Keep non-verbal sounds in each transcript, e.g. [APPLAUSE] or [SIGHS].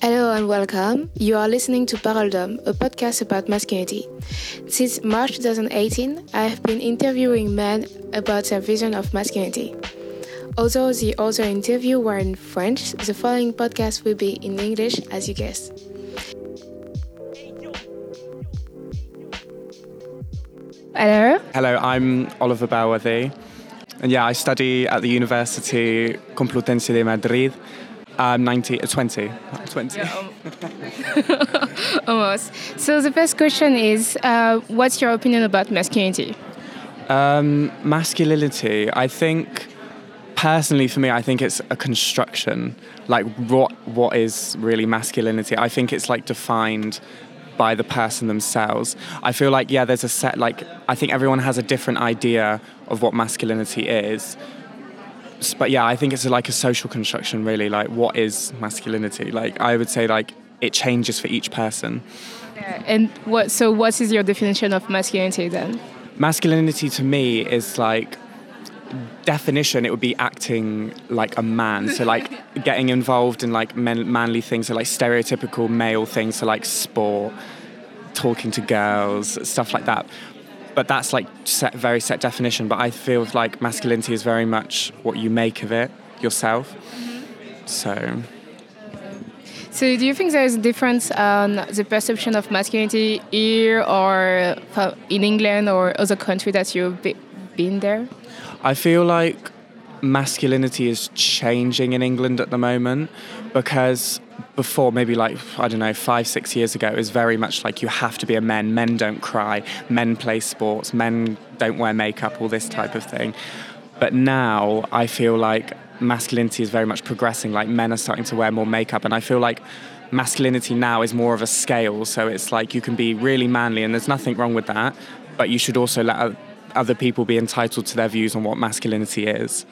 Hello and welcome. You are listening to Parole d'Homme, a podcast about masculinity. Since March 2018, I have been interviewing men about their vision of masculinity. Although the other interviews were in French, the following podcast will be in English, as you guessed. Hello. Hello, I'm Oliver Bauworthy. And yeah, I study at the University Complutense de Madrid. I'm 19, uh, 20. 20. Yeah, um, [LAUGHS] almost. So the first question is, uh, what's your opinion about masculinity? Um, masculinity, I think, personally for me, I think it's a construction. Like, what what is really masculinity? I think it's like defined by the person themselves. I feel like, yeah, there's a set, like, I think everyone has a different idea of what masculinity is. But yeah, I think it's like a social construction, really. Like, what is masculinity? Like, I would say, like, it changes for each person. Yeah, and what, so what is your definition of masculinity then? Masculinity to me is like, definition it would be acting like a man so like [LAUGHS] getting involved in like men, manly things so like stereotypical male things so like sport talking to girls stuff like that but that's like set very set definition but i feel like masculinity is very much what you make of it yourself mm-hmm. so so, do you think there is a difference on the perception of masculinity here or in England or other country that you've been there? I feel like masculinity is changing in England at the moment because before maybe like I don't know five six years ago it was very much like you have to be a man. Men don't cry. Men play sports. Men don't wear makeup all this type of thing. But now I feel like masculinity is very much progressing. Like men are starting to wear more makeup. And I feel like masculinity now is more of a scale. So it's like you can be really manly and there's nothing wrong with that. But you should also let other people be entitled to their views on what masculinity is.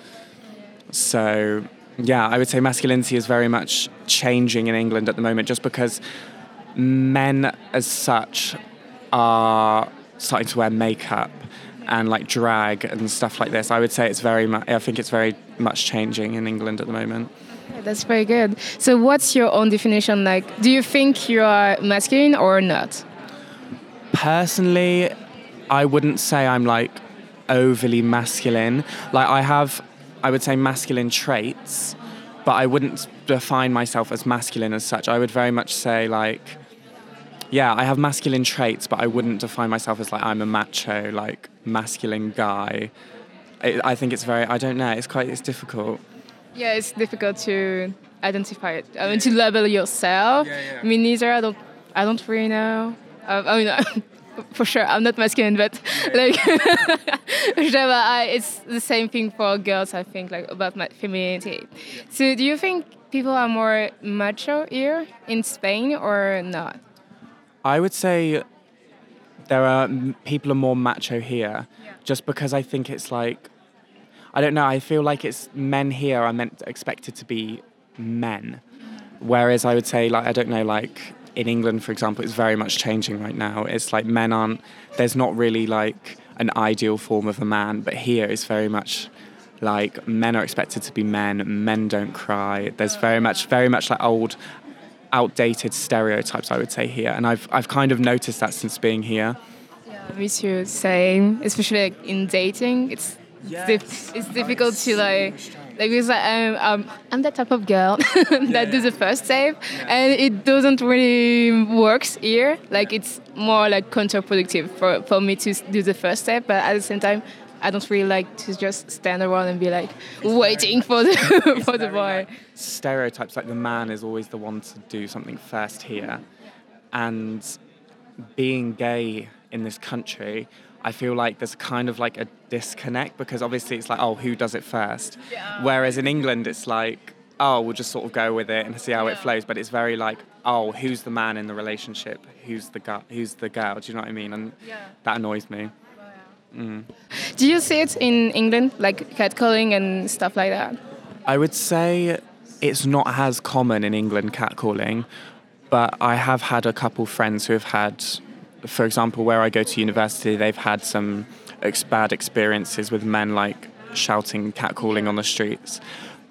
So, yeah, I would say masculinity is very much changing in England at the moment just because men as such are starting to wear makeup and like drag and stuff like this. I would say it's very much, I think it's very much changing in England at the moment. That's very good. So, what's your own definition? Like, do you think you are masculine or not? Personally, I wouldn't say I'm like overly masculine. Like I have, I would say masculine traits, but I wouldn't define myself as masculine as such. I would very much say like, yeah, I have masculine traits, but I wouldn't define myself as like I'm a macho, like masculine guy. I, I think it's very, I don't know, it's quite, it's difficult. Yeah, it's difficult to identify it. I mean, to label yourself. Yeah, yeah. Me neither. I don't. I don't really know. I mean, [LAUGHS] for sure. I'm not masculine but like [LAUGHS] it's the same thing for girls i think like about my femininity. So do you think people are more macho here in spain or not? I would say there are people are more macho here yeah. just because i think it's like i don't know i feel like it's men here are meant expected to be men. Whereas i would say like i don't know like in England, for example, it's very much changing right now. It's like men aren't, there's not really like an ideal form of a man, but here it's very much like men are expected to be men, men don't cry. There's very much, very much like old, outdated stereotypes, I would say, here. And I've, I've kind of noticed that since being here. Yeah, me too, same. Especially like in dating, it's, yes. it's difficult to like like because I'm um, I'm that type of girl [LAUGHS] that yeah. does the first step, yeah. and it doesn't really works here. Like it's more like counterproductive for, for me to do the first step, but at the same time, I don't really like to just stand around and be like it's waiting for the [LAUGHS] for the boy. Like stereotypes like the man is always the one to do something first here, and being gay in this country I feel like there's kind of like a disconnect because obviously it's like, oh, who does it first? Yeah. Whereas in England, it's like, oh, we'll just sort of go with it and see how yeah. it flows. But it's very like, oh, who's the man in the relationship? Who's the girl? Who's the girl? Do you know what I mean? And yeah. that annoys me. Mm. Do you see it in England, like catcalling and stuff like that? I would say it's not as common in England, catcalling, but I have had a couple friends who have had for example, where I go to university, they've had some ex- bad experiences with men like shouting, catcalling on the streets.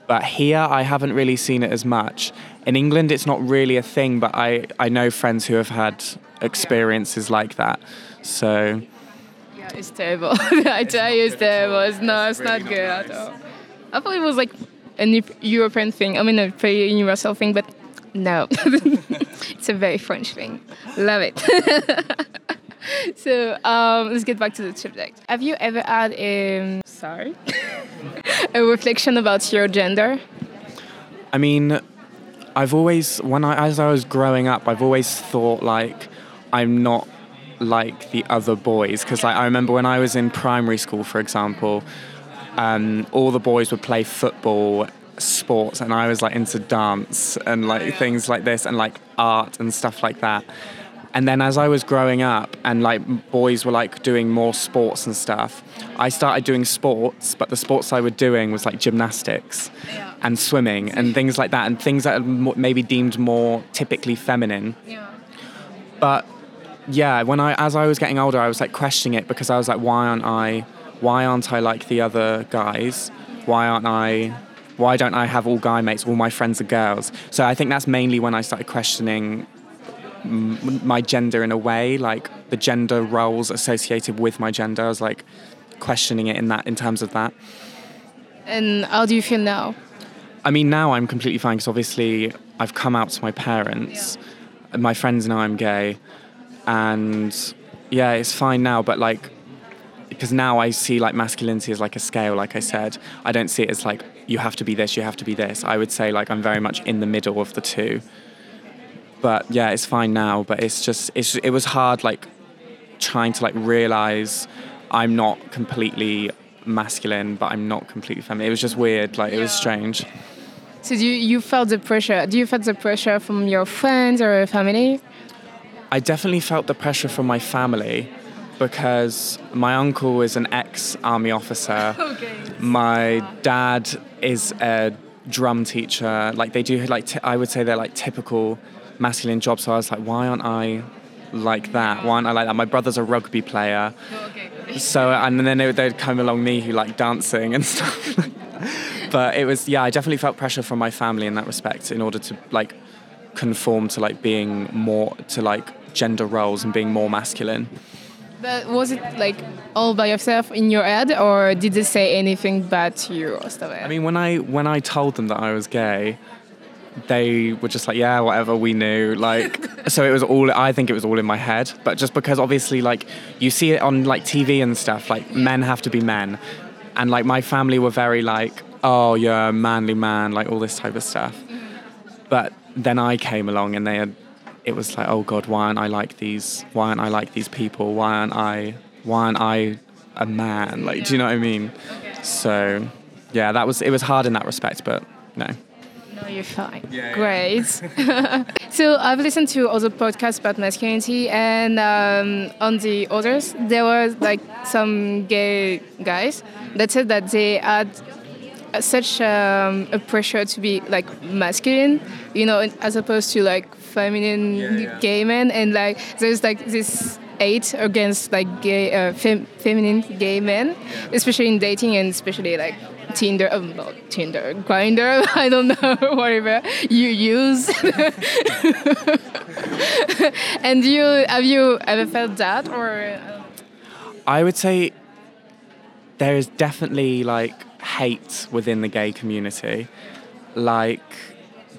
But here, I haven't really seen it as much. In England, it's not really a thing, but I, I know friends who have had experiences like that. So, Yeah, it's terrible. [LAUGHS] I tell you, it's terrible. It's no, it's not good at all. I thought it was like a European thing. I mean, a pretty universal thing, but no, [LAUGHS] it's a very French thing. Love it. [LAUGHS] so um, let's get back to the subject. Have you ever had a sorry [LAUGHS] a reflection about your gender? I mean, I've always, when I, as I was growing up, I've always thought like I'm not like the other boys. Because like, I remember when I was in primary school, for example, um, all the boys would play football, sports, and I was like into dance and like oh, things like this and like art and stuff like that. And then as I was growing up and like boys were like doing more sports and stuff, I started doing sports, but the sports I were doing was like gymnastics and swimming and things like that and things that are maybe deemed more typically feminine. Yeah. But yeah, when I as I was getting older, I was like questioning it because I was like, why aren't I? Why aren't I like the other guys? Why aren't I? Why don't I have all guy mates? All my friends are girls. So I think that's mainly when I started questioning my gender in a way, like the gender roles associated with my gender. I was like questioning it in that in terms of that. And how do you feel now? I mean, now I'm completely fine because obviously I've come out to my parents. and My friends know I'm gay, and yeah, it's fine now. But like, because now I see like masculinity as like a scale. Like I said, I don't see it as like you have to be this, you have to be this. I would say like I'm very much in the middle of the two. But yeah, it's fine now. But it's just it's it was hard like trying to like realize I'm not completely masculine, but I'm not completely feminine. It was just weird. Like it was strange. So do you, you felt the pressure? Do you felt the pressure from your friends or your family? I definitely felt the pressure from my family because my uncle is an ex army officer. [LAUGHS] Okay. My dad is a drum teacher. Like they do like t- I would say they're like typical masculine jobs. So I was like, why aren't I like that? Why aren't I like that? My brother's a rugby player. Okay. So and then they they'd come along me who like dancing and [LAUGHS] stuff. but it was yeah, I definitely felt pressure from my family in that respect in order to like conform to like being more to like gender roles and being more masculine. But was it like all by yourself in your head, or did they say anything bad to you or stuff like? I mean, when I when I told them that I was gay, they were just like, yeah, whatever, we knew. Like, [LAUGHS] so it was all. I think it was all in my head, but just because obviously, like, you see it on like TV and stuff. Like, men have to be men, and like my family were very like, oh, you're a manly man, like all this type of stuff. But then I came along, and they had. It was like, oh God, why aren't I like these? Why aren't I like these people? Why aren't I? Why aren't I a man? Like, do you know what I mean? So, yeah, that was it was hard in that respect, but no. No, you're fine. Great. [LAUGHS] so I've listened to other podcasts about masculinity, and um, on the others, there was like some gay guys that said that they had such um, a pressure to be like masculine, you know, as opposed to like feminine Yeah, yeah. gay men, and like there's like this hate against like gay, uh, fem- feminine gay men, especially in dating and especially like Tinder, um, not Tinder, Grindr, [LAUGHS] I don't know, [LAUGHS] whatever you use. [LAUGHS] and you have you ever felt that or? uh, I would say there is definitely like hate within the gay community. Like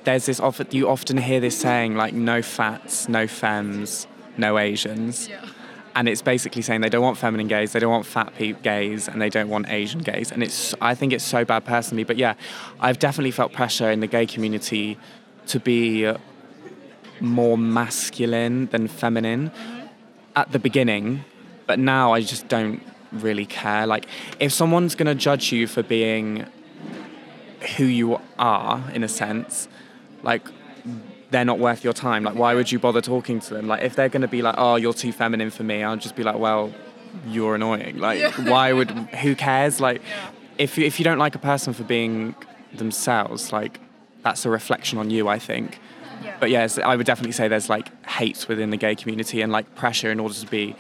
there's this often you often hear this saying like no fats, no femmes, no Asians. And it's basically saying they don't want feminine gays, they don't want fat pe- gays, and they don't want Asian gays. And it's I think it's so bad personally. But yeah, I've definitely felt pressure in the gay community to be more masculine than feminine mm-hmm. at the beginning, but now I just don't really care. Like, if someone's gonna judge you for being who you are, in a sense, like, they're not worth your time. Like, why would you bother talking to them? Like, if they're gonna be like, oh, you're too feminine for me, I'll just be like, well, you're annoying. Like, [LAUGHS] why would, who cares? Like, if, you- if you don't like a person for being themselves, like, that's a reflection on you, I think. But yes, I would definitely say there's like hate within the gay community and like pressure in order to be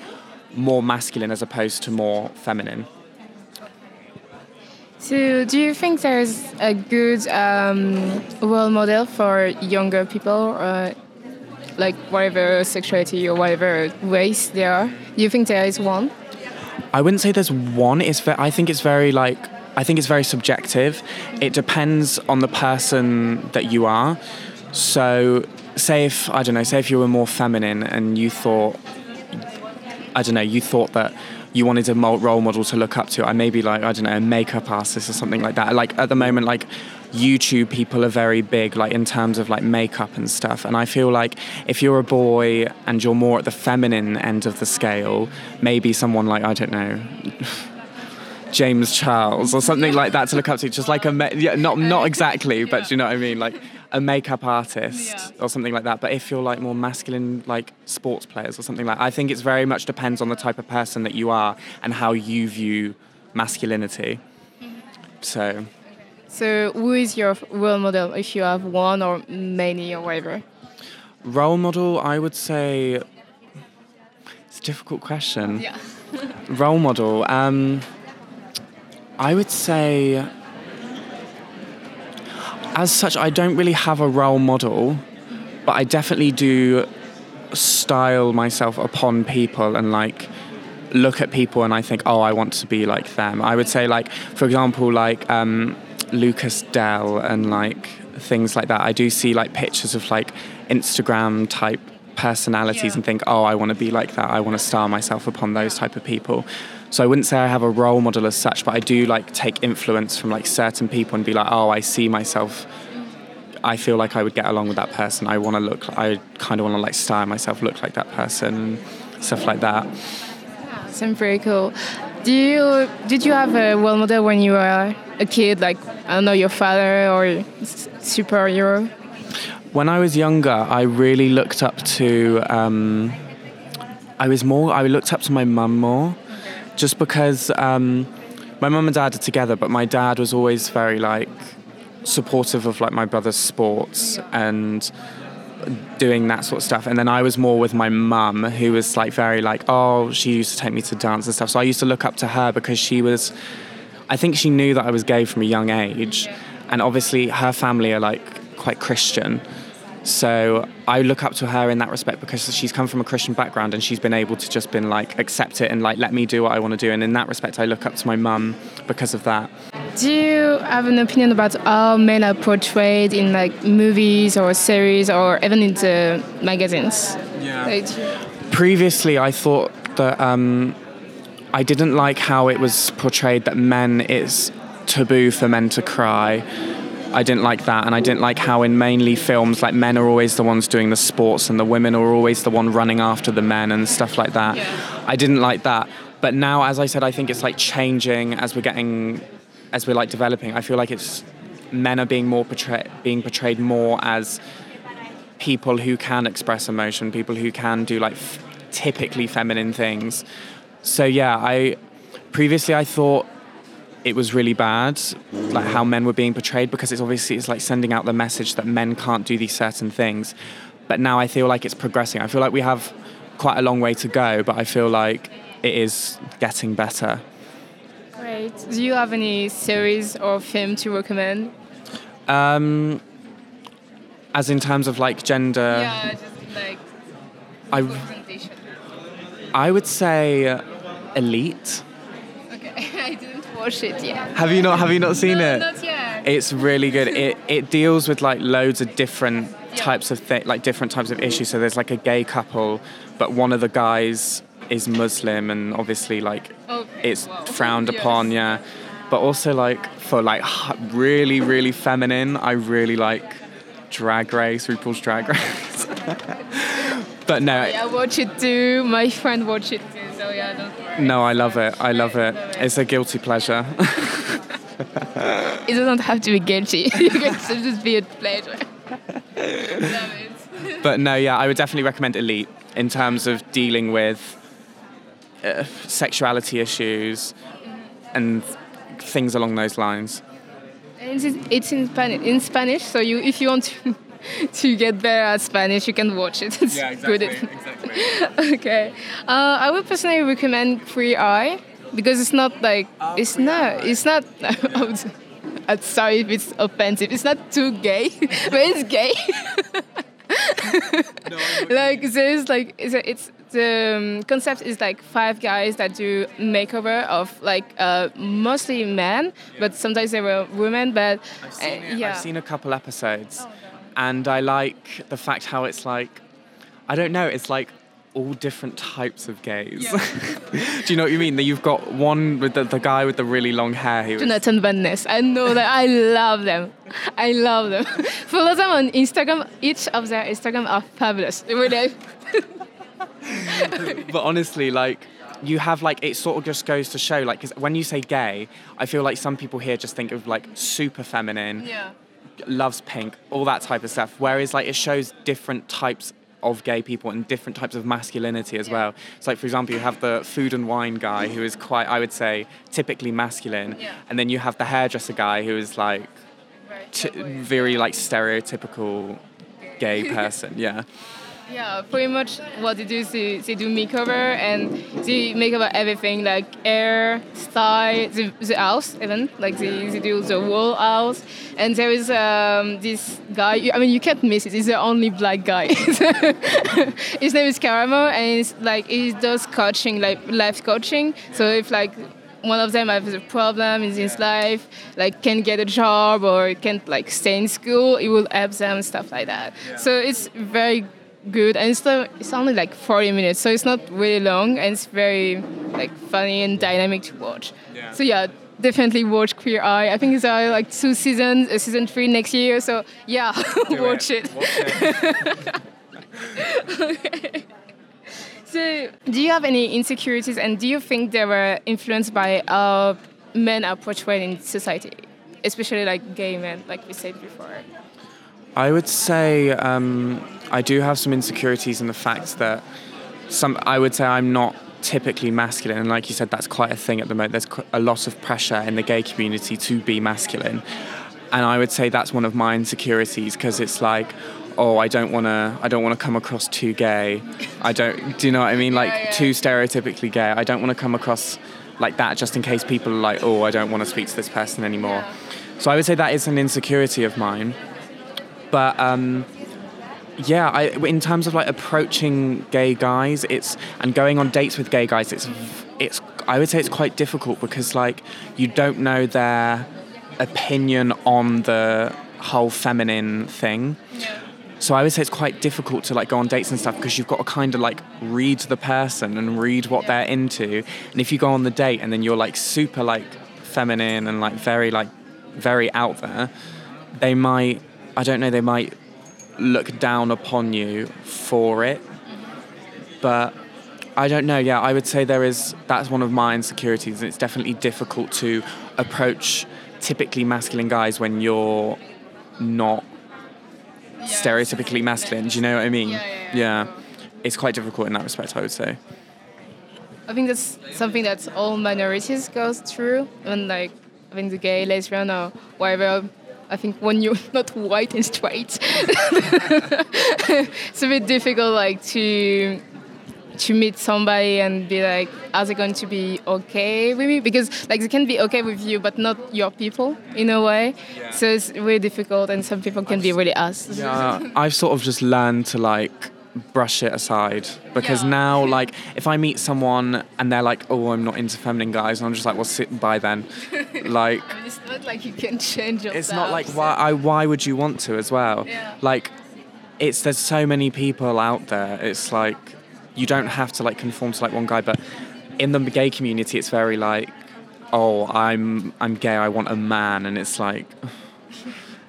more masculine as opposed to more feminine. So, do you think there's a good um, role model for younger people, uh, like whatever sexuality or whatever race they are? Do you think there is one? I wouldn't say there's one. It's ve- I think it's very like I think it's very subjective. It depends on the person that you are. So, say if I don't know, say if you were more feminine and you thought I don't know, you thought that you wanted a role model to look up to. I maybe like I don't know, a makeup artist or something like that. Like at the moment, like YouTube people are very big, like in terms of like makeup and stuff. And I feel like if you're a boy and you're more at the feminine end of the scale, maybe someone like I don't know. [LAUGHS] James Charles or something like that to look up to, just like a ma- yeah, not not exactly, but you know what I mean, like a makeup artist Yeah. or something like that. But if you're like more masculine, like sports players or something like, I think it's very much depends on the type of person that you are and how you view masculinity. So So, who is your role model if you have one or many or whatever? role model, I would say it's a difficult question. Yeah. [LAUGHS] Role model, um, I would say, as such, I don't really have a role model, but I definitely do style myself upon people and like look at people and I think, oh, I want to be like them. I would say, like, for example, like um, Lucas Dell and like things like that. I do see like pictures of like Instagram type personalities Yeah. and think, oh, I want to be like that. I want to style myself upon those type of people. So I wouldn't say I have a role model as such, but I do like take influence from like certain people and be like, oh, I see myself. I feel like I would get along with that person. I want to look. I kind of want to like style myself, look like that person, stuff like that. Sounds very cool. Do you did you have a role model when you were a kid, like I don't know, your father or superhero? When I was younger, I really looked up to. Um, I was more. I looked up to my mum more, just because um, my mum and dad are together. But my dad was always very like supportive of like my brother's sports and doing that sort of stuff. And then I was more with my mum, who was like very like, oh, she used to take me to dance and stuff. So I used to look up to her because she was. I think she knew that I was gay from a young age, and obviously her family are like quite Christian. So I look up to her in that respect because she's come from a Christian background and she's been able to just been like accept it and like let me do what I want to do. And in that respect, I look up to my mum because of that. Do you have an opinion about how men are portrayed in like movies or series or even in the magazines? Like, Previously, I thought that um, I didn't like how it was portrayed that men it's taboo for men to cry. I didn't like that, and I didn't like how in mainly films, like men are always the ones doing the sports, and the women are always the one running after the men and stuff like that. I didn't like that, but now, as I said, I think it's like changing as we're getting, as we're like developing. I feel like it's men are being more portrayed, being portrayed more as people who can express emotion, people who can do like f- typically feminine things. So yeah, I previously I thought it was really bad, like how men were being portrayed, because it's obviously it's like sending out the message that men can't do these certain things. But now I feel like it's progressing. I feel like we have quite a long way to go, but I feel like it is getting better. Great. Do you have any series or film to recommend? Um, as in terms of like gender, yeah, just like I. I would say Elite. Okay, I didn't watch it yet. Have you not? Have you not seen no, it? not yet. It's really good. It it deals with like loads of different Yeah. types of thi- like different types of issues. So there's like a gay couple, but one of the guys is Muslim, and obviously like Okay, it's wow. frowned Yes. upon. Yeah, but also like for like really really feminine, I really like Drag Race, RuPaul's Drag Race. [LAUGHS] but no, I watch it too. My friend watch it yeah, don't worry. no, I love it. I love it. It's a guilty pleasure. It doesn't have to be guilty. [LAUGHS] you can just be a pleasure. Love [LAUGHS] it. But no, yeah, I would definitely recommend Elite in terms of dealing with uh, sexuality issues and things along those lines. And it's, it's in Spanish. In Spanish, so you if you want to, [LAUGHS] to get better at Spanish, you can watch it. [LAUGHS] It's good. exactly. [LAUGHS] okay. Uh, I would personally recommend Queer Eye. because it's not like Oh, it's not it's not. I'm sorry if it's offensive. It's not too gay, but it's gay. like there's like it's, it's the um, concept is like five guys that do makeover of like uh, mostly men, but sometimes there were women. But I've seen, uh, yeah, I've seen a couple episodes, Oh, and I like the fact how it's like, I don't know, it's like all different types of gays. [LAUGHS] Do you know what you mean? That you've got one with the, the guy with the really long hair who. Jonathan Van Ness. I know that. I love them. I love them. [LAUGHS] Follow them on Instagram. Each of their Instagram are fabulous. Really. [LAUGHS] but honestly, like. You have like it sort of just goes to show like 'cause when you say gay, I feel like some people here just think of like super feminine, Yeah. Loves pink, all that type of stuff. Whereas like it shows different types of gay people and different types of masculinity as Yeah. well. So like for example, you have the food and wine guy who is quite, I would say, typically masculine, Yeah. and then you have the hairdresser guy who is like t- very like stereotypical gay [LAUGHS] person. Yeah. Yeah, pretty much what they do is they, they do makeover and they make over everything like hair, style, the, the house even like they, they do the whole house. And there is um, this guy. I mean, you can't miss it. He's the only black guy. [LAUGHS] His name is Karamo, and he's like he does coaching, like life coaching. So if like one of them has a problem in his life, like can't get a job or can't like stay in school, he will help them stuff like that. So it's very good and it's, not, it's only like 40 minutes so it's not really long and it's very like funny and dynamic to watch. Yeah. so yeah definitely watch queer eye. I think it's uh, like two seasons uh, season three next year so yeah [LAUGHS] watch it, Watch it. [LAUGHS] so do you have any insecurities and do you think they were influenced by how men are portrayed in society especially like gay men like we said before I would say um, I do have some insecurities in the fact that some. I would say I'm not typically masculine, and like you said, that's quite a thing at the moment. There's a lot of pressure in the gay community to be masculine, and I would say that's one of my insecurities because it's like. Oh, I don't want to. I don't want to come across too gay. I don't. Do you know what I mean? Like yeah. too stereotypically gay. I don't want to come across like that, just in case people are like, "Oh, I don't want to speak to this person anymore." Yeah. So I would say that is an insecurity of mine but um, yeah, I, in terms of like approaching gay guys, it's and going on dates with gay guys, it's it's I would say it's quite difficult because like you don't know their opinion on the whole feminine thing. So I would say it's quite difficult to like go on dates and stuff because you've got to kind of like read the person and read what Yeah. they're into. And if you go on the date and then you're like super like feminine and like very like very out there, they might I don't know, they might look down upon you for it. But I don't know, yeah, I would say there is that's one of my insecurities. And it's definitely difficult to approach typically masculine guys when you're not stereotypically masculine. Do you know what I mean? Yeah, yeah, yeah. It's quite difficult in that respect, I would say. I think that's something that all minorities goes through, and like I think the gay, lesbian, or whatever. I think when you're [LAUGHS] not white and straight, [LAUGHS] it's a bit difficult, like to to meet somebody and be like, are they going to be okay with me? Because like they can be okay with you, but not your people in a way. Yeah. So it's really difficult, and some people can be really us. Yeah, I've sort of just learned to like brush it aside because Yeah. now like if I meet someone and they're like, "Oh, I'm not into feminine guys," and I'm just like, "Well, sit by then." [LAUGHS] like I mean, it's not like you can change yourself. it's not like why I, why would you want to as well? Yeah. Like it's there's so many people out there. It's like you don't have to like conform to like one guy, but in the gay community, it's very like, oh, I'm I'm gay. I want a man, and it's like.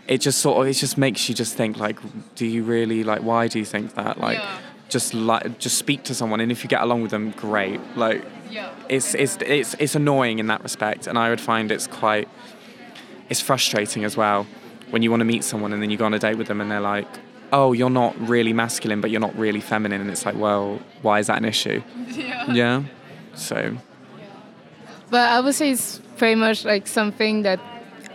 It just sort of it just makes you just think like, do you really like? Why do you think that? Like, Yeah. just like just speak to someone, and if you get along with them, great. Like, Yeah. it's it's it's it's annoying in that respect, and I would find it's quite it's frustrating as well when you want to meet someone and then you go on a date with them and they're like, "Oh, you're not really masculine, but you're not really feminine," and it's like, well, why is that an issue? [LAUGHS] Yeah. Yeah. So But I would say it's pretty much like something that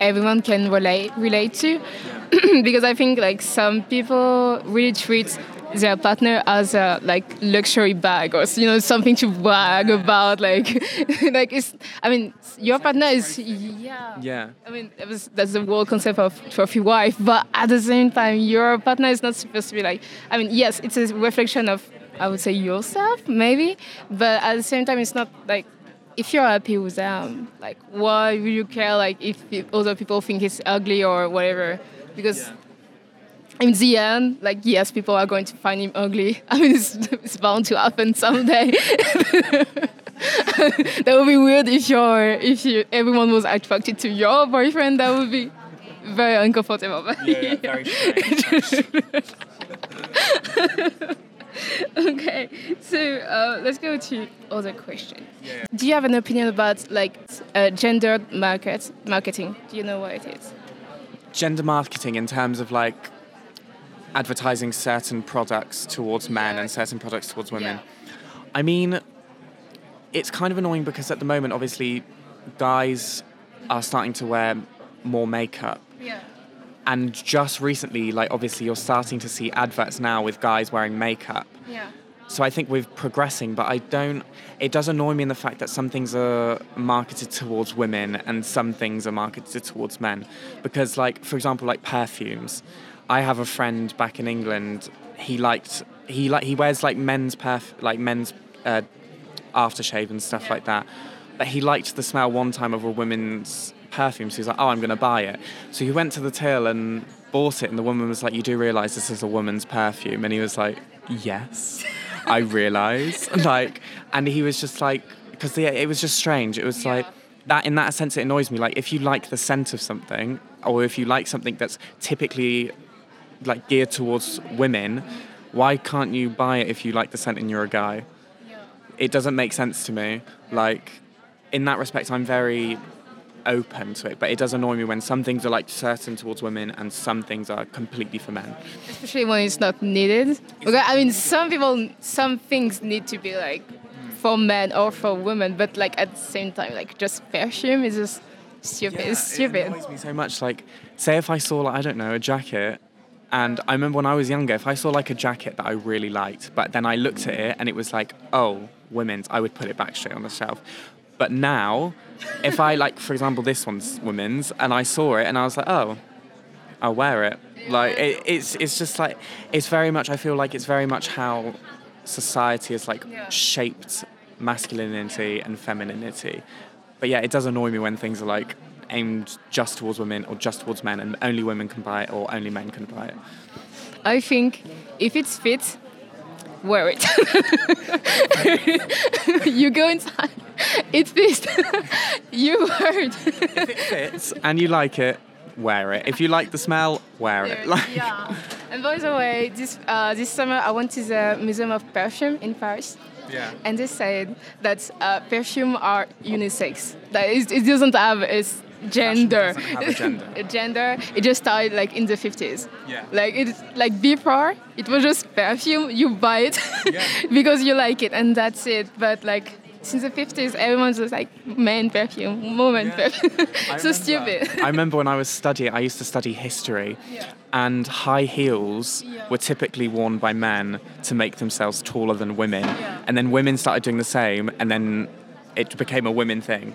everyone can relate relate to, [CLEARS THROAT] because I think like some people really treat their partner as a like luxury bag or you know something to brag about. Like, [LAUGHS] like it's. I mean, your partner is yeah. Yeah. I mean, that was, that's the whole concept of trophy wife. But at the same time, your partner is not supposed to be like. I mean, yes, it's a reflection of I would say yourself maybe, but at the same time, it's not like if you're happy with them, like why would you care like if other people think it's ugly or whatever? Because Yeah. in the end, like yes, people are going to find him ugly. [LAUGHS] I mean, it's, it's bound to happen someday. [LAUGHS] that would be weird if you're if you everyone was attracted to your boyfriend. That would be very uncomfortable. But very strange. [LAUGHS] [LAUGHS] okay, so uh, let's go to other question. Do you have an opinion about like uh, gendered market marketing? Do you know what it is? Gender marketing in terms of like advertising certain products towards men and certain products towards women. I mean, it's kind of annoying because at the moment, obviously, guys are starting to wear more makeup. Yeah. And just recently, like, obviously, you're starting to see adverts now with guys wearing makeup. Yeah. So I think we're progressing, but I don't. It does annoy me in the fact that some things are marketed towards women and some things are marketed towards men. Because, like, for example, like perfumes. I have a friend back in England. He liked. He like he wears like men's perf like men's uh, aftershave and stuff like that. But he liked the smell one time of a woman's perfume, so he was like, "Oh, I'm going to buy it." So he went to the till and bought it, and the woman was like, "You do realize this is a woman's perfume?" And he was like, "Yes, I [LAUGHS] realize." [LAUGHS] like, and he was just like, because it was just strange. It was like that. In that sense, it annoys me. Like, if you like the scent of something, or if you like something that's typically like geared towards women, why can't you buy it if you like the scent and you're a guy? It doesn't make sense to me. Like, in that respect, I'm very open to it, but it does annoy me when some things are like certain towards women and some things are completely for men. Especially when it's not needed. Okay, I mean, some people, some things need to be like for men or for women, but like at the same time, like just perfume is just stupid. it's It stupid. annoys me so much. Like, say if I saw, like, I don't know, a jacket, and I remember when I was younger, if I saw like a jacket that I really liked, but then I looked at it and it was like, oh, women's, I would put it back straight on the shelf. But now, if I like, for example, this one's women's, and I saw it and I was like, oh, I'll wear it. Like, it, it's it's just like, it's very much. I feel like it's very much how society has like Yeah. shaped masculinity and femininity. But yeah, it does annoy me when things are like aimed just towards women or just towards men, and only women can buy it or only men can buy it. I think if it's fit, wear it. [LAUGHS] you go inside, it fits. [LAUGHS] you wear it. If it fits and you like it, wear it. If you like the smell, wear it. Like, yeah. And by the way, this uh, this summer I went to the Museum of Perfume in Paris. yeah. and they said that uh, perfume are unisex. That it it doesn't have a gender. gender. [LAUGHS] Gender. It just started like in the 50s. Yeah. Like it's like before, it was just perfume. You buy it [LAUGHS] Yeah. [LAUGHS] because you like it, and that's it. But like since the 50s, everyone's just like men perfume, woman Yeah. perfume. So remember- stupid. I remember when I was studying, I used to study history, Yeah. and high heels Yeah. were typically worn by men to make themselves taller than women. And then women started doing the same, and then it became a women thing.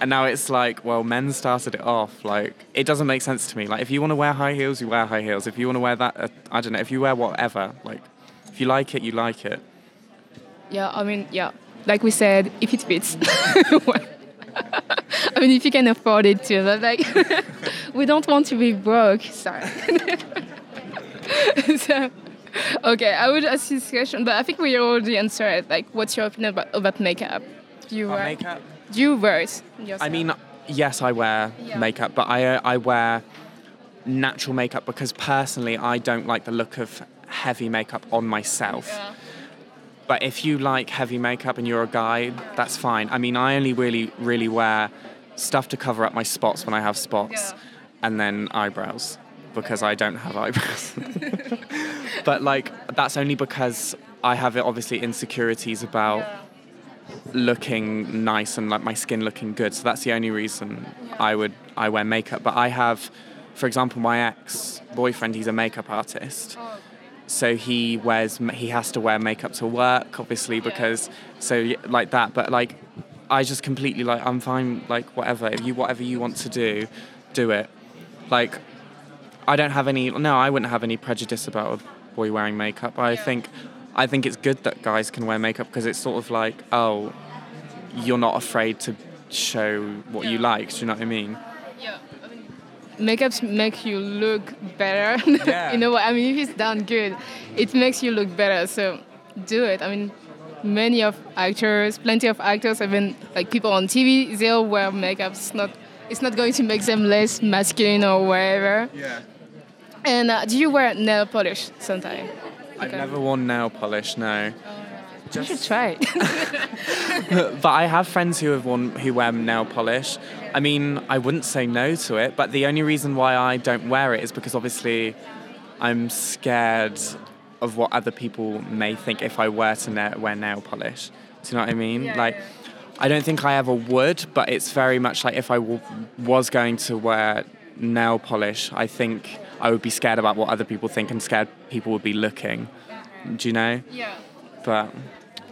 And now it's like, well, men started it off. Like, it doesn't make sense to me. Like, if you want to wear high heels, you wear high heels. If you want to wear that, uh, I don't know, if you wear whatever, like, if you like it, you like it. Yeah, I mean, yeah. Like we said, if it fits. [LAUGHS] I mean, if you can afford it too. But like, [LAUGHS] we don't want to be broke. Sorry. [LAUGHS] so, okay, I would ask you this question, but I think we already answered it. Like, what's your opinion about, about makeup? Do you wear? makeup? Do you wear it? Yourself? I mean, yes, I wear Yeah. makeup, but I uh, I wear natural makeup because personally I don't like the look of heavy makeup on myself. Yeah. But if you like heavy makeup and you're a guy, that's fine. I mean, I only really really wear stuff to cover up my spots when I have spots, Yeah. and then eyebrows because I don't have eyebrows. [LAUGHS] but like that's only because I have it obviously insecurities about Yeah. Looking nice and like my skin looking good. So that's the only reason I would I wear makeup. But I have, for example, my ex boyfriend. He's a makeup artist, Oh, so he wears he has to wear makeup to work, obviously because so like that. But like, I just completely like I'm fine like whatever if you whatever you want to do, do it. Like, I don't have any no I wouldn't have any prejudice about a boy wearing makeup. I think I think it's good that guys can wear makeup because it's sort of like oh, you're not afraid to show what you like. Do you know what I mean? Yeah, I mean, makeups make you look better. [LAUGHS] Yeah. you know what? I mean, if it's done good, it makes you look better. So do it. I mean, many of actors, plenty of actors, even like people on TV, they all wear makeup. It's not, it's not going to make them less masculine or whatever. Yeah. And uh, do you wear nail polish sometime? I've never worn nail polish. No. You should try it. [LAUGHS] but I have friends who have worn who wear nail polish. I mean, I wouldn't say no to it, but the only reason why I don't wear it is because obviously I'm scared of what other people may think if I were to na- wear nail polish. Do you know what I mean? Yeah, like, yeah. I don't think I ever would, but it's very much like if I w- was going to wear nail polish, I think I would be scared about what other people think and scared people would be looking. Do you know? yeah. But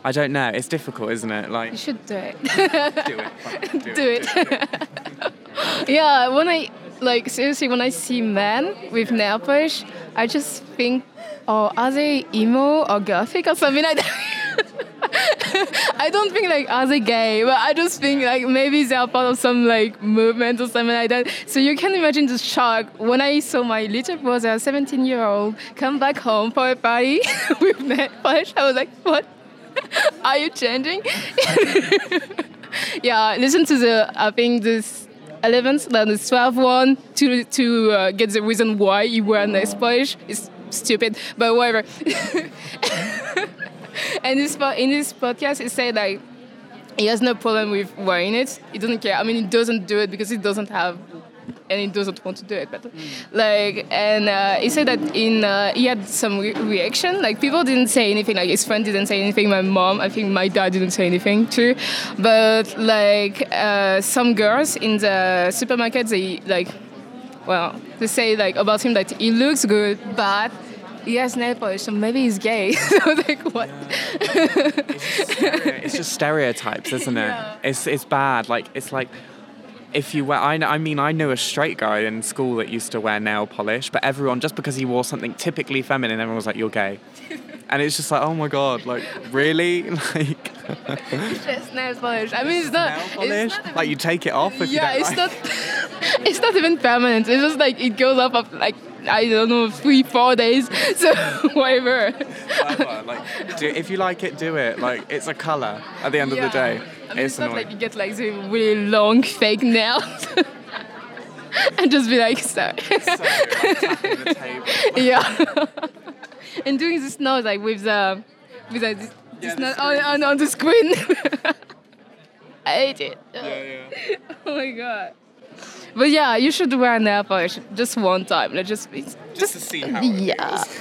I don't know. It's difficult, isn't it? Like, You should do it. [LAUGHS] do it. fucking [LAUGHS] do it. [LAUGHS] yeah, when I like seriously, when I see men with nail polish, I just think, oh, are they emo or gothic or something like that? I don't think like are they gay, but I just think like maybe they are part of some like movement or something like that. So you can imagine the shock when I saw my little brother, 17 year old, come back home for a party [LAUGHS] with polish. I was like, what? [LAUGHS] Are you changing? [LAUGHS] yeah, listen to the I think this 11th, then the 12th one to to uh, get the reason why you wear nail polish is stupid, but whatever. [LAUGHS] and this in this podcast, he said like he has no problem with wearing it. He doesn't care. I mean, he doesn't do it because he doesn't have and he doesn't want to do it. But like, and uh, he said that in uh, he had some re- reaction. Like people didn't say anything. Like his friend didn't say anything. My mom, I think my dad didn't say anything too. But like uh, some girls in the supermarket, they like, well, they say like about him that he looks good, but. He has nail polish, so maybe he's gay. [LAUGHS] so I was like, what? it's just stereotypes, isn't it? Yeah. It's it's bad. Like it's like if you wear. I, kn- I mean, I knew a straight guy in school that used to wear nail polish, but everyone just because he wore something typically feminine, everyone was like, "You're gay," [LAUGHS] and it's just like, "Oh my god!" Like really? [LAUGHS] Like just nail polish. I mean, it's not. nail it's polish? not even- Like you take it off if yeah, you it's don't not. like. it's not even permanent. It's just like it goes up of like I don't know three four days. [LAUGHS] So whatever. Like, do, if you like it, do it. Like it's a color at the end of the day. I mean, it's, it's not annoying. like you get like the really long fake nails. [LAUGHS] and just be like, sorry. So, like, table. [LAUGHS] yeah. and doing this nose like with the with the, this, Yeah, this the on, on, on the screen. I hate it. Yeah, yeah. Oh my god. But yeah, you should wear nail polish just one time. Like just it's, Just to see how it yeah. [LAUGHS]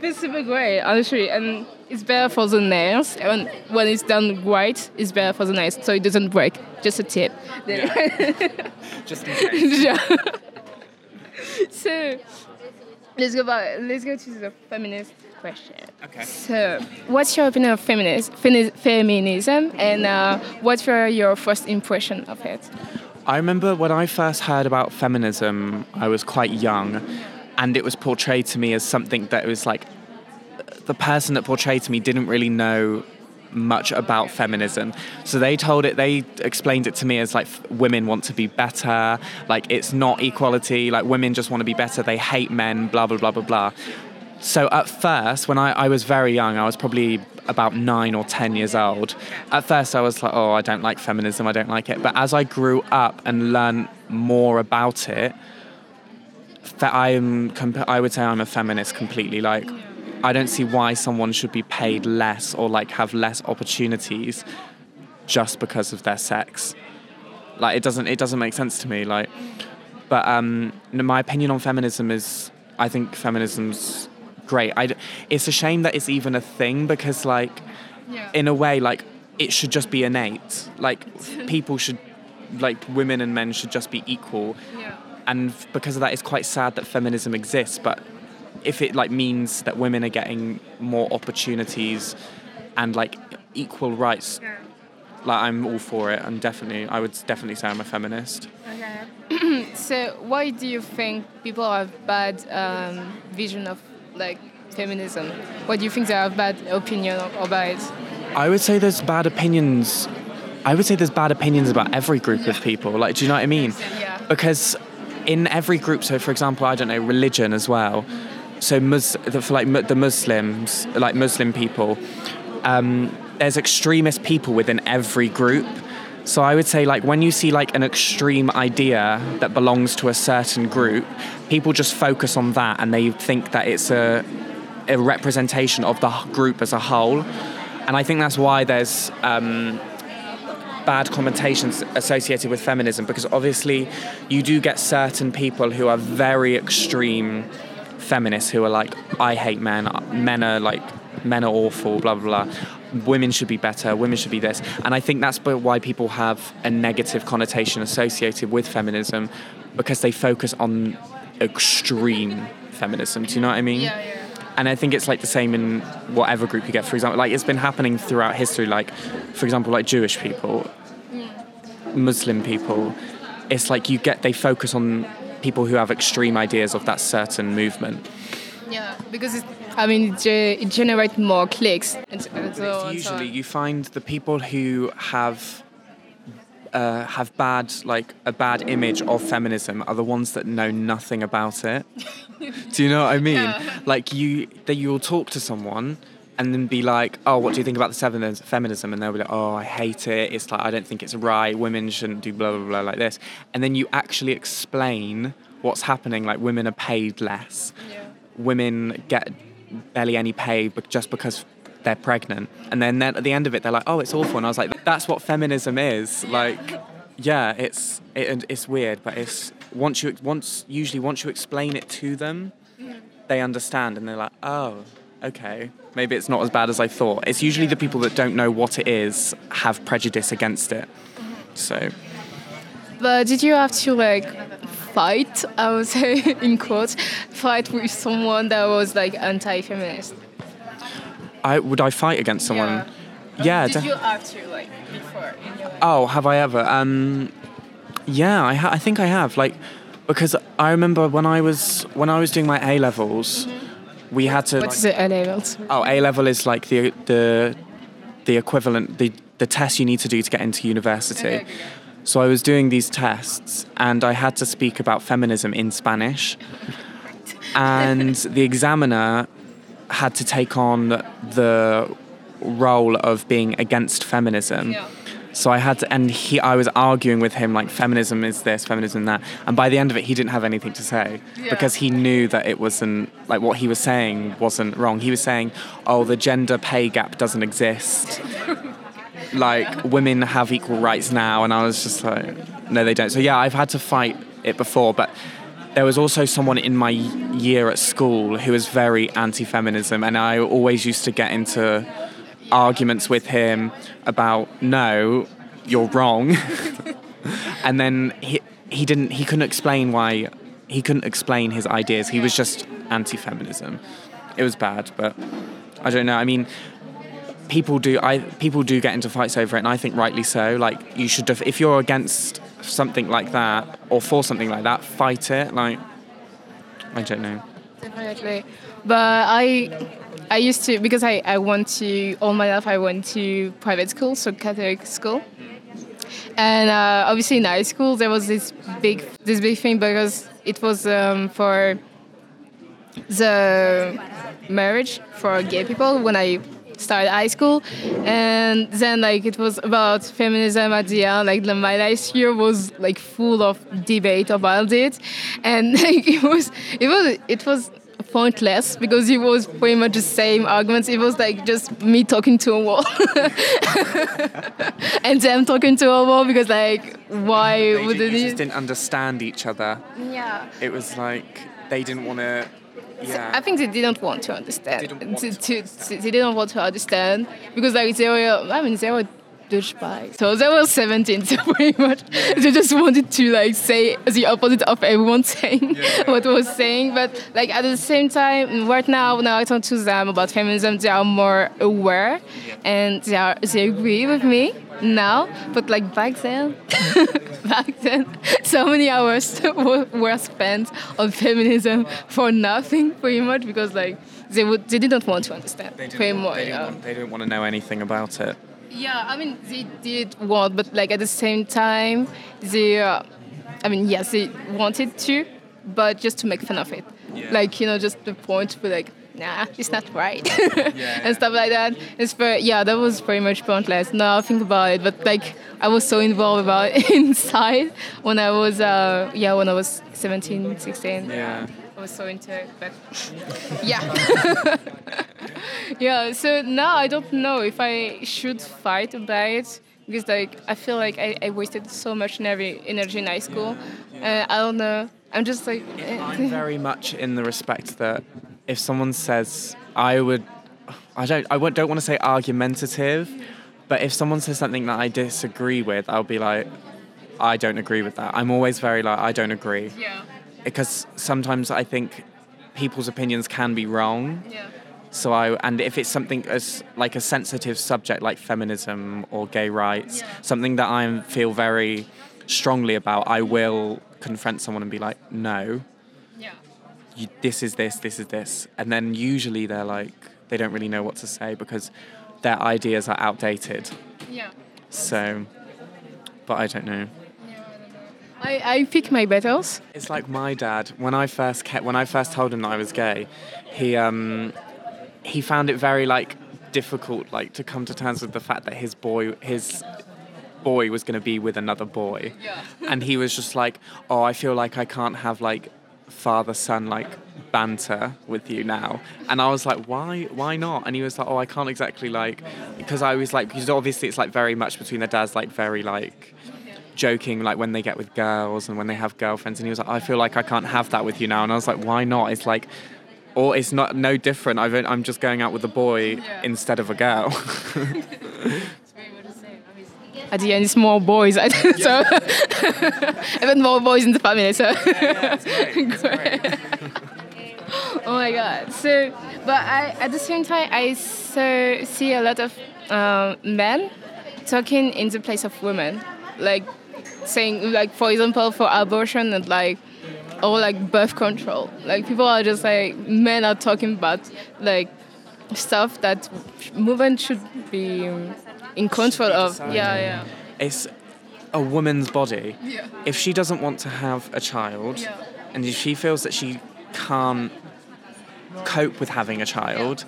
it's super great, honestly, and it's better for the nails. And when it's done right, it's better for the nails, so it doesn't break. Just a tip. [LAUGHS] Just in case. [LAUGHS] yeah. so let's go back. Let's go to the feminist question. Okay. So, what's your opinion of feminist, feminism, and uh, what were your first impression of it? I remember when I first heard about feminism, I was quite young, and it was portrayed to me as something that was like the person that portrayed to me didn't really know much about feminism. So they told it, they explained it to me as like women want to be better, like it's not equality, like women just want to be better, they hate men, blah, blah, blah, blah, blah. So at first, when I, I was very young, I was probably about nine or ten years old. At first, I was like, "Oh, I don't like feminism. I don't like it." But as I grew up and learned more about it, fe- I am. comp- I would say I'm a feminist completely. Like, I don't see why someone should be paid less or like have less opportunities just because of their sex. Like, it doesn't. It doesn't make sense to me. Like, but um, my opinion on feminism is, I think feminism's great. I it's a shame that it's even a thing because, like, Yeah. in a way, like, it should just be innate. Like, [LAUGHS] people should, like, women and men should just be equal. yeah. And because of that, it's quite sad that feminism exists. But if it like means that women are getting more opportunities and like equal rights, like I'm all for it. I'm definitely, I would definitely say I'm a feminist. Okay. [CLEARS THROAT] so why do you think people have bad um, vision of like feminism? What do you think they have bad opinion about it? I would say there's bad opinions. I would say there's bad opinions about every group of people. Like, do you know what I mean? Yeah. Because in every group, so for example, I don't know, religion as well. So Mus- the- for like the Muslims, like Muslim people, um, there's extremist people within every group. So I would say like when you see like an extreme idea that belongs to a certain group, people just focus on that and they think that it's a a representation of the group as a whole. And I think that's why there's um, bad connotations associated with feminism because obviously you do get certain people who are very extreme feminists who are like, I hate men, men are like, men are awful, blah, blah, blah. Women should be better, women should be this. And I think that's why people have a negative connotation associated with feminism because they focus on extreme feminism. Do you know what I mean? Yeah, yeah. And I think it's like the same in whatever group you get. For example, like it's been happening throughout history. Like, for example, like Jewish people, mm. Muslim people. It's like you get they focus on people who have extreme ideas of that certain movement. Yeah, because it's, I mean, it, ge- it generates more clicks. And so, and so on. Usually, you find the people who have uh, have bad like a bad image of feminism are the ones that know nothing about it. [LAUGHS] Do you know what I mean? Yeah. Like you, that you'll talk to someone and then be like, "Oh, what do you think about the feminis- feminism?" And they'll be like, "Oh, I hate it. It's like I don't think it's right. Women shouldn't do blah blah blah like this." And then you actually explain what's happening. Like women are paid less. Yeah. Women get barely any pay, just because they're pregnant. And then then at the end of it, they're like, "Oh, it's awful." And I was like, "That's what feminism is." Like, yeah, it's it, it's weird, but it's once you once usually once you explain it to them, they understand and they're like, "Oh, okay." Maybe it's not as bad as I thought. It's usually the people that don't know what it is have prejudice against it. So, But did you have to like fight? I would say [LAUGHS] in quotes, fight with someone that was like anti-feminist. I would I fight against someone? Yeah. Did def- you have to like before in your Oh, have I ever? Um, yeah, I, ha- I think I have. Like, because I remember when I was when I was doing my A levels, we had to. What's the A levels? Oh, A level is like the the the equivalent the the test you need to do to get into university. Okay, okay. So I was doing these tests and I had to speak about feminism in Spanish. and [LAUGHS] the examiner had to take on the role of being against feminism. Yeah. So I had to, and he, I was arguing with him like feminism is this, feminism that, and by the end of it, he didn't have anything to say Yeah. because he knew that it wasn't like what he was saying wasn't wrong. He was saying, "Oh, the gender pay gap doesn't exist. [LAUGHS] like women have equal rights now," and I was just like, "No, they don't." So yeah, I've had to fight it before, but there was also someone in my year at school who was very anti-feminism, and I always used to get into arguments with him about no, you're wrong, [LAUGHS] and then he he didn't he couldn't explain why he couldn't explain his ideas. He was just anti-feminism. It was bad, but I don't know. I mean. People do. I people do get into fights over it, and I think rightly so. Like you should, def- if you're against something like that or for something like that, fight it. Like I don't know. Definitely. But I I used to because I, I went to all my life I went to private school, so Catholic school. And uh, obviously in high school there was this big this big thing because it was um, for the marriage for gay people when I started high school. And then like it was about feminism at the end. Like the, my last year was like full of debate about it. And [LAUGHS] like it was it was it was pointless because it was pretty much the same arguments. It was like just me talking to a wall. [LAUGHS] And them talking to a wall because like why They would ju- you just didn't understand each other. yeah. It was like they didn't want to. Yeah. I think they didn't want to understand. Didn't want To- to to- to- they didn't want to understand because like they were. I mean, they were douchebag. So they were 17, [LAUGHS] so pretty much they just wanted to like say the opposite of everyone [LAUGHS] saying [LAUGHS] what was saying. But like at the same time, right now, when I talk to them about feminism, they are more aware and they are they agree with me now. But like back then, back then, so many hours were, spent on feminism for nothing, pretty much because like they would they didn't want to understand. They didn't, much, they, didn't yeah. want, they didn't want to know anything about it. Yeah, I mean they did want, but like at the same time, they, uh, I mean yes, they wanted to, but just to make fun of it, Yeah. like you know, just the point to be like, nah, it's not right, yeah. [LAUGHS] and stuff like that. It's very, yeah, that was pretty much pointless. Now I think about it, but like I was so involved about it [LAUGHS] inside when I was, uh, yeah, when I was 17, 16. Yeah. Was so into it, but [LAUGHS] yeah. [LAUGHS] yeah, so now I don't know if I should fight about it because like I feel like I, I wasted so much energy energy in high school. Uh, I don't know. I'm just like I'm very much in the respect that if someone says I would, I don't, I don't want to say argumentative, but if someone says something that I disagree with, I'll be like, I don't agree with that. I'm always very like, I don't agree, yeah, because sometimes I think people's opinions can be wrong. yeah, So I, and if it's something as like a sensitive subject like feminism or gay rights, Yeah. something that I feel very strongly about, I will confront someone and be like, no, yeah, you, this is this, this is this. And then usually they're like, they don't really know what to say because their ideas are outdated. yeah. So, but I don't know. I, I pick my battles. It's like my dad. When I first kept, when I first told him that I was gay, he um, he found it very like difficult, like to come to terms with the fact that his boy, his boy was going to be with another boy, Yeah. and he was just like, oh, I feel like I can't have like father son like banter with you now and i was like why why not and he was like oh i can't exactly like because i was like because obviously it's like very much between the dads like very like joking like when they get with girls and when they have girlfriends and he was like i feel like i can't have that with you now and i was like why not it's like or it's not no different I've, i'm just going out with a boy Yeah. instead of a girl [LAUGHS] [LAUGHS] At the end, it's more boys. [LAUGHS] I think so even more boys in the family. So. Great. oh my god. So, but I at the same time I so see a lot of um, men talking in the place of women, like saying like for example for abortion and like or like birth control. Like people are just like men are talking about like stuff that women should be in control of. Yeah, yeah. it's a woman's body Yeah. if she doesn't want to have a child Yeah. and if she feels that she can't cope with having a child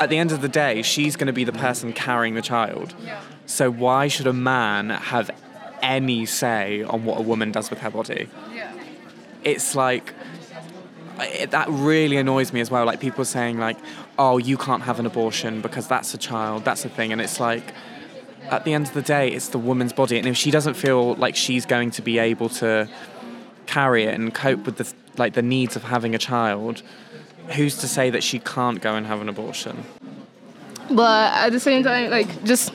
at the end of the day she's going to be the person carrying the child Yeah. so why should a man have any say on what a woman does with her body Yeah. it's like it, that really annoys me as well like people saying like oh you can't have an abortion because that's a child that's a thing and it's like at the end of the day it's the woman's body and if she doesn't feel like she's going to be able to carry it and cope with the like the needs of having a child who's to say that she can't go and have an abortion But at the same time, like just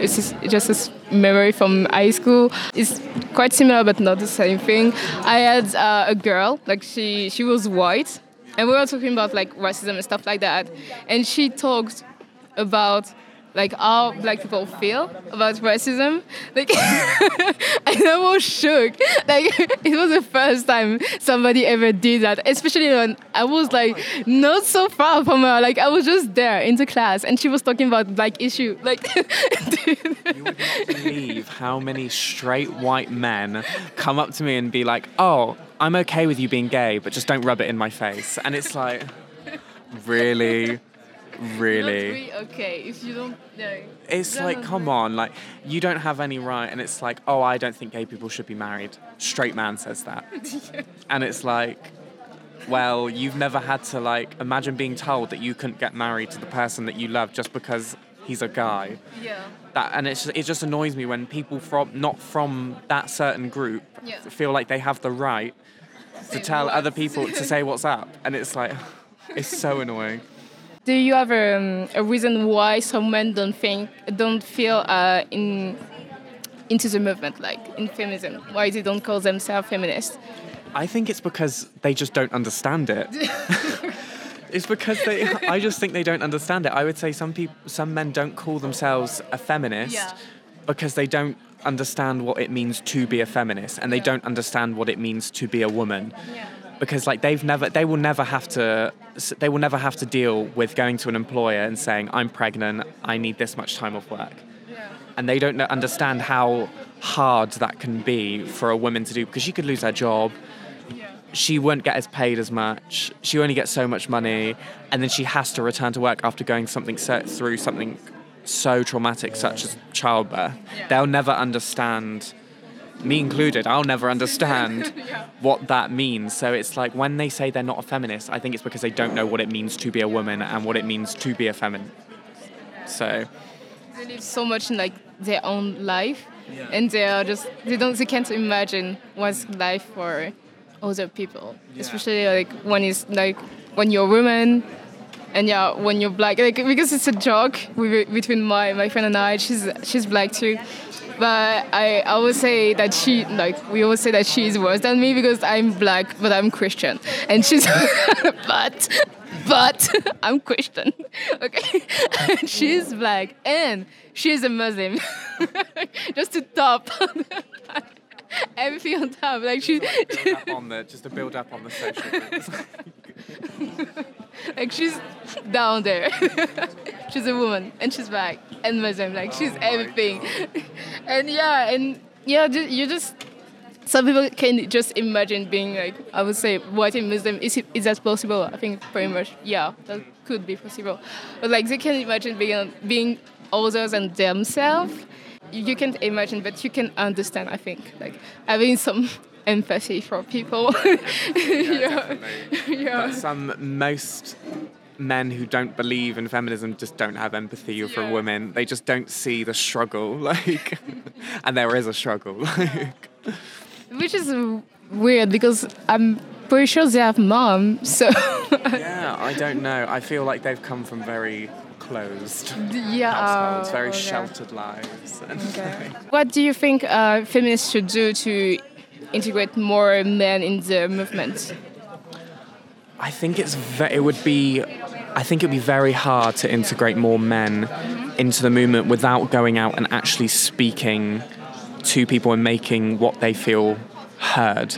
it's just, just this memory from high school. It's quite similar, but not the same thing. I had uh, a girl, like she she was white, and we were talking about like racism and stuff like that, and she talked about like how black people feel about racism. Like [LAUGHS] I was shook. Like [LAUGHS] it was the first time somebody ever did that, especially when I was like not so far from her. Like I was just there in the class and she was talking about black issue. Like. [LAUGHS] You would not believe how many straight white men come up to me and be like, "Oh, I'm okay with you being gay, but just don't rub it in my face." And it's like, really, Not really. really okay if you don't know. It's like, come on, like you don't have any right, and it's like, oh, I don't think gay people should be married. Straight man says that, [LAUGHS] and it's like, well, you've never had to like imagine being told that you couldn't get married to the person that you love just because he's a guy. Yeah. that and it's, it just annoys me when people from not from that certain group Yeah. feel like they have the right to tell other people [LAUGHS] to say what's up and it's like [SIGHS] it's so annoying do you have um, a reason why some men don't think, don't feel uh, in into the movement, like in feminism? Why they don't call themselves feminists? I think it's because they just don't understand it. [LAUGHS] it's because they. I just think they don't understand it. I would say some people, some men don't call themselves a feminist Yeah. because they don't understand what it means to be a feminist, and they Yeah. don't understand what it means to be a woman. Yeah. Because like they've never, they will never have to, they will never have to deal with going to an employer and saying, "I'm pregnant. I need this much time off work." and they don't understand how hard that can be for a woman to do because she could lose her job. She won't get as paid as much. She only gets so much money, and then she has to return to work after going something so, through something so traumatic, such as childbirth. They'll never understand. Me included, I'll never understand [LAUGHS] what that means. So it's like when they say they're not a feminist, I think it's because they don't know what it means to be a woman and what it means to be a feminist. So They live so much in like their own life, and they are just they don't they can't imagine what's life for other people, especially like when it's like when you're a woman. And yeah, when you're black, like because it's a joke between my, my friend and I. She's she's black too, but I I would say that she like we always say that she is worse than me because I'm black but I'm Christian, and she's [LAUGHS] but but [LAUGHS] I'm Christian. [LAUGHS] Okay, she's black and she's a Muslim. Just to top everything on top, like she on the just to build up on the social groups. like she's down there. she's a woman and she's black and Muslim. Like she's oh everything. And yeah, and yeah, you just some people can just imagine being like I would say white and Muslim. Is it, is that possible? I think pretty much yeah, that could be possible. But like they can imagine being being others than themselves. You you can't imagine, but you can understand. I think like having some [LAUGHS] empathy for people. [LAUGHS] yeah. [LAUGHS] yeah. But some most men who don't believe in feminism just don't have empathy for women. They just don't see the struggle, [LAUGHS] like, and there is a struggle. [LAUGHS] Like, Which is weird because I'm pretty sure they have mom, so yeah, I don't know. I feel like they've come from very closed yeah. households, very okay. sheltered lives. And Okay. [LAUGHS] What do you think uh, feminists should do to integrate more men in the movement? I think it's ve- it would be I think it'd be very hard to integrate more men into the movement without going out and actually speaking to people and making what they feel heard.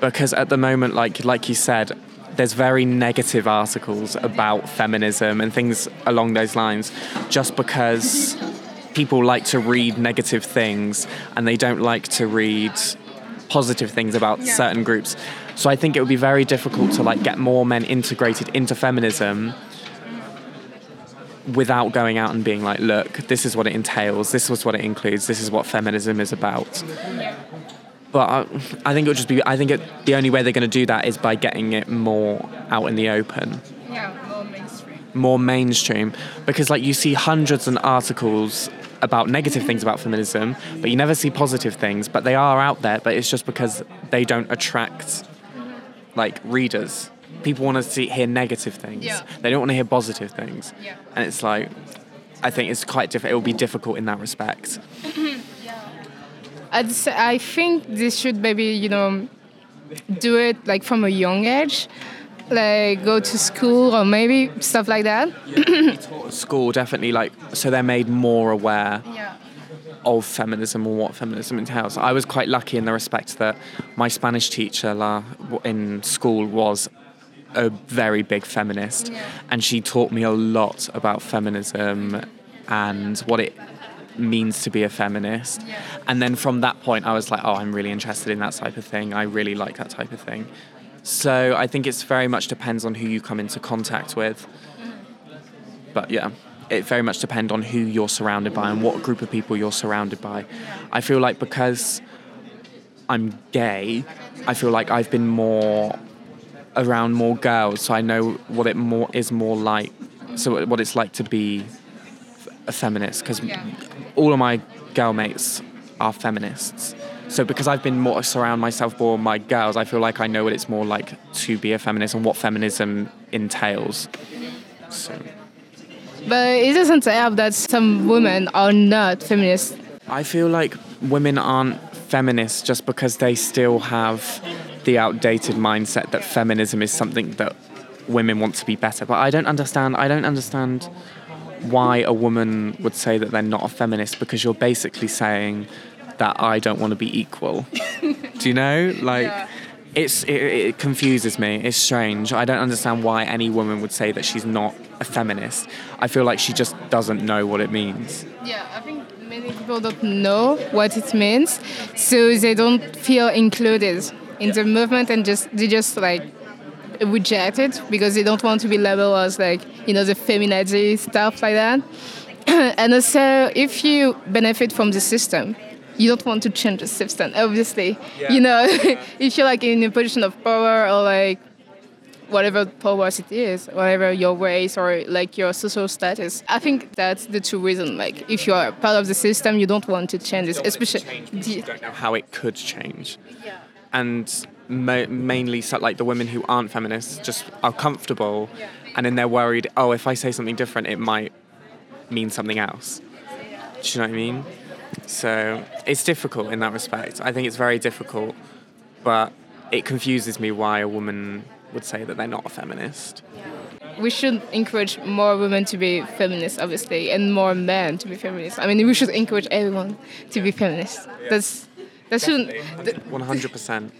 Because at the moment like like you said there's very negative articles about feminism and things along those lines just because people like to read negative things and they don't like to read positive things about Yeah. certain groups. So I think it would be very difficult to like get more men integrated into feminism without going out and being like, look, this is what it entails, this is what it includes, this is what feminism is about. But I, I think it would just be. I think it, the only way they're going to do that is by getting it more out in the open Yeah, more mainstream. more mainstream because like you see hundreds and articles about negative things about feminism but you never see positive things but they are out there but it's just because they don't attract like readers. People want to see hear negative things. Yeah. they don't want to hear positive things. Yeah. and it's like i think it's quite different it will be difficult in that respect. [LAUGHS] I'd say, I think this should maybe you know do it like from a young age, like go to school or maybe stuff like that. school definitely like so they're made more aware Yeah. of feminism or what feminism entails. I was quite lucky in the respect that my Spanish teacher la, in school was a very big feminist, Yeah. and she taught me a lot about feminism and what it means to be a feminist. Yeah. And then from that point, I was like, oh, I'm really interested in that type of thing. I really like that type of thing. So I think it's very much depends on who you come into contact with. But yeah, it very much depends on who you're surrounded by and what group of people you're surrounded by. I feel like because I'm gay, I feel like I've been more around more girls, so I know what it more is more like. So what it's like to be a feminist because Yeah. all of my girl mates are feminists. So because I've been more surround myself more my girls, I feel like I know what it's more like to be a feminist and what feminism entails. So But it doesn't help that some women are not feminists. I feel like women aren't feminists just because they still have the outdated mindset that feminism is something that women want to be better. But I don't understand. I don't understand why a woman would say that they're not a feminist because you're basically saying that I don't want to be equal. [LAUGHS] Do you know? Like. Yeah. It's it, it confuses me. It's strange. I don't understand why any woman would say that she's not a feminist. I feel like she just doesn't know what it means. Yeah, I think many people don't know what it means, so they don't feel included in the movement and just they just like reject it because they don't want to be labeled as like you know the feminazi stuff like that. [CLEARS THROAT] and also, if you benefit from the system, you don't want to change the system. Obviously, Yeah. you know, [LAUGHS] if you're like in a position of power or like whatever power it is, whatever your race or like your social status. I think that's the two reasons. Like, if you are part of the system, you don't want to change it, especially. you the- don't know how it could change. Yeah. And ma- mainly, so, like the women who aren't feminists just are comfortable, and then they're worried. Oh, if I say something different, it might mean something else. Do you know what I mean? So it's difficult in that respect. I think it's very difficult, but it confuses me why a woman would say that they're not a feminist. we should encourage more women to be feminists, obviously, and more men to be feminists. I mean, we should encourage everyone to be feminist. That's that shouldn't One hundred percent.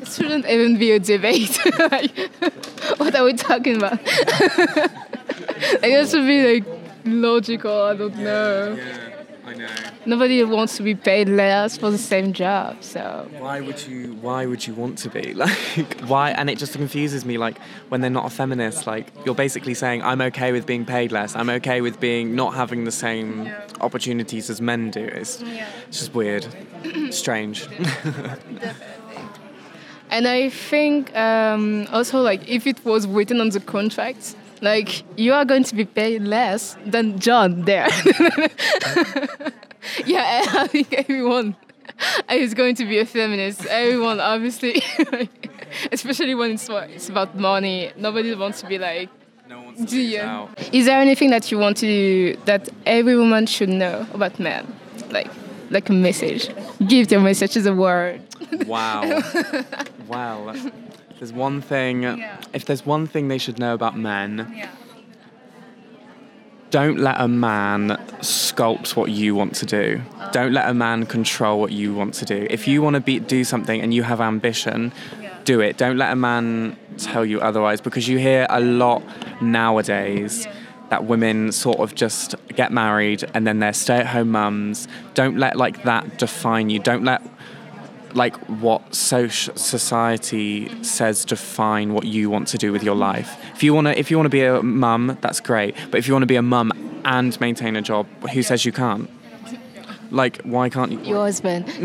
that shouldn't even be a debate. [LAUGHS] like, what are we talking about? [LAUGHS] like, it should be like logical. I don't know. I know. Nobody wants to be paid less for the same job, so. Why would you? Why would you want to be [LAUGHS] like? Why? And it just confuses me. Like when they're not a feminist, like you're basically saying, "I'm okay with being paid less. I'm okay with being not having the same opportunities as men do." It's, it's just weird, [CLEARS THROAT] strange. And I think um, also like if it was written on the contract, like you are going to be paid less than John there. [LAUGHS] yeah, I think everyone is going to be a feminist. Everyone, obviously, [LAUGHS] especially when it's it's about money. Nobody wants to be like. no one wants Do you? Is there anything that you want to that every woman should know about men, like like a message? Give your message as a word. Wow. [LAUGHS] wow. That- There's one thing. If there's one thing they should know about men, don't let a man sculpt what you want to do. Don't let a man control what you want to do. If you want to be do something and you have ambition, do it. Don't let a man tell you otherwise because you hear a lot nowadays that women sort of just get married and then they're stay-at-home mums. Don't let like that define you. Don't let like what social society says define what you want to do with your life. If you wanna if you wanna be a mum, that's great. But if you wanna be a mum and maintain a job, who says you can't? Like why can't you? Your husband. [LAUGHS] [LAUGHS]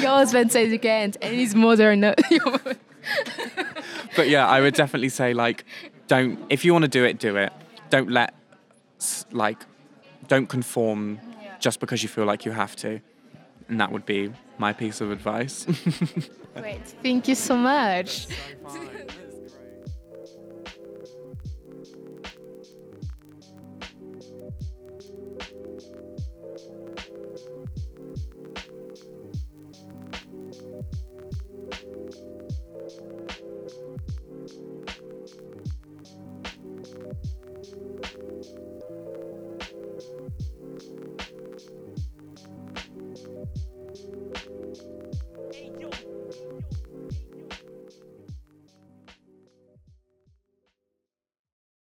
Your husband says you can't, and his mother no. [LAUGHS] but yeah, I would definitely say like don't if you want to do it, do it. Don't let like don't conform just because you feel like you have to. And that would be my piece of advice. [LAUGHS] Great. Thank you so much. Fine.